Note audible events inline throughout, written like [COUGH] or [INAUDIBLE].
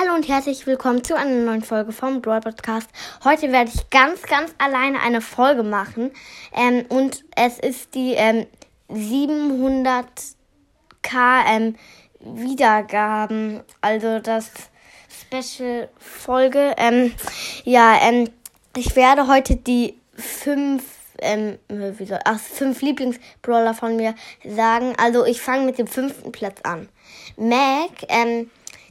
Hallo und herzlich willkommen zu einer neuen Folge vom Brawl Podcast. Heute werde ich ganz, ganz alleine eine Folge machen. Ähm, und es ist die ähm, 700k ähm, Wiedergaben. Also das Special-Folge. Ähm, ja, ähm, ich werde heute die fünf ähm, wie soll, ach, fünf Lieblingsbrawler von mir sagen. Also ich fange mit dem fünften Platz an. Mac, ähm,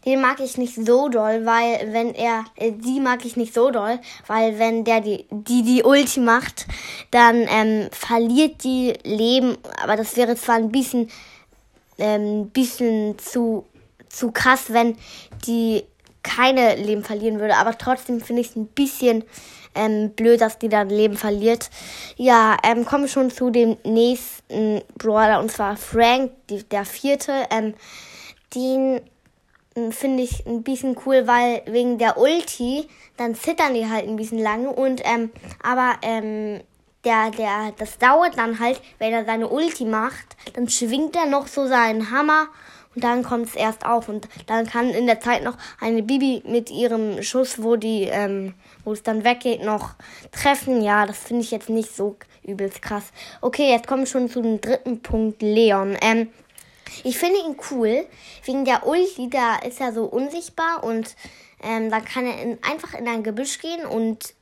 den mag ich nicht so doll, weil wenn er, äh, die mag ich nicht so doll, weil wenn der die, die, die Ulti macht, dann ähm, verliert die Leben, aber das wäre zwar ein bisschen, ähm, bisschen zu, zu krass, wenn die keine Leben verlieren würde, aber trotzdem finde ich es ein bisschen ähm, blöd, dass die dann Leben verliert. Ja, ähm, kommen wir schon zu dem nächsten Brawler und zwar Frank, die, der vierte. Ähm, den finde ich ein bisschen cool, weil wegen der Ulti, dann zittern die halt ein bisschen lange und ähm, aber ähm, der, der, das dauert dann halt, wenn er seine Ulti macht, dann schwingt er noch so seinen Hammer und dann kommt es erst auf und dann kann in der Zeit noch eine Bibi mit ihrem Schuss, wo die, ähm, wo es dann weggeht, noch treffen. Ja, das finde ich jetzt nicht so übelst krass. Okay, jetzt kommen wir schon zu dem dritten Punkt, Leon. Ähm, ich finde ihn cool, wegen der Ulti, da ist er so unsichtbar und ähm, da kann er in, einfach in ein Gebüsch gehen und,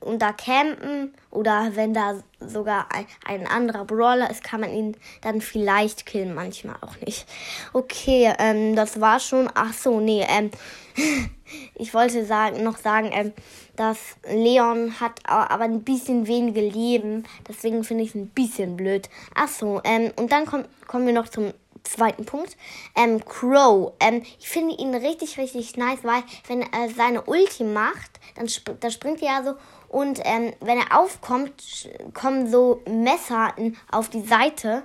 und da campen oder wenn da sogar ein, ein, anderer Brawler ist, kann man ihn dann vielleicht killen, manchmal auch nicht. Okay, ähm, das war schon. Ach so, nee, ähm, [LAUGHS] ich wollte sagen, noch sagen, ähm, dass Leon hat aber ein bisschen wenige Leben, deswegen finde ich es ein bisschen blöd. Ach so, ähm, und dann komm, kommen wir noch zum zweiten Punkt. Ähm, Crow. Ähm, ich finde ihn richtig, richtig nice, weil wenn er seine Ulti macht, dann sp da springt er ja so und ähm, wenn er aufkommt, kommen so Messer in, auf die Seite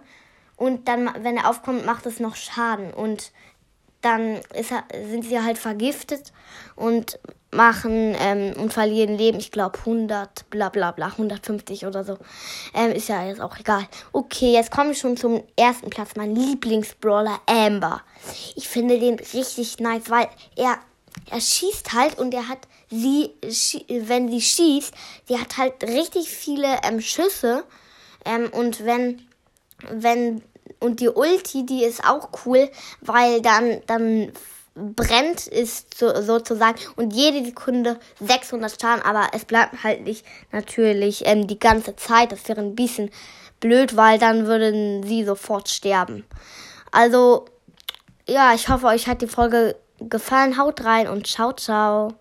und dann, wenn er aufkommt, macht es noch Schaden und dann ist er, sind sie halt vergiftet und machen ähm, und verlieren Leben. Ich glaube 100, bla bla bla, 150 oder so. Ähm, ist ja jetzt auch egal. Okay, jetzt komme ich schon zum ersten Platz. Mein Lieblingsbrawler Amber. Ich finde den richtig nice, weil er, er schießt halt und er hat sie, wenn sie schießt, die hat halt richtig viele ähm, Schüsse. Ähm, und wenn, wenn, und die Ulti, die ist auch cool, weil dann, dann brennt ist so, sozusagen und jede Sekunde 600 Schaden, aber es bleibt halt nicht natürlich ähm, die ganze Zeit. Das wäre ein bisschen blöd, weil dann würden sie sofort sterben. Also ja, ich hoffe, euch hat die Folge gefallen. Haut rein und ciao, ciao.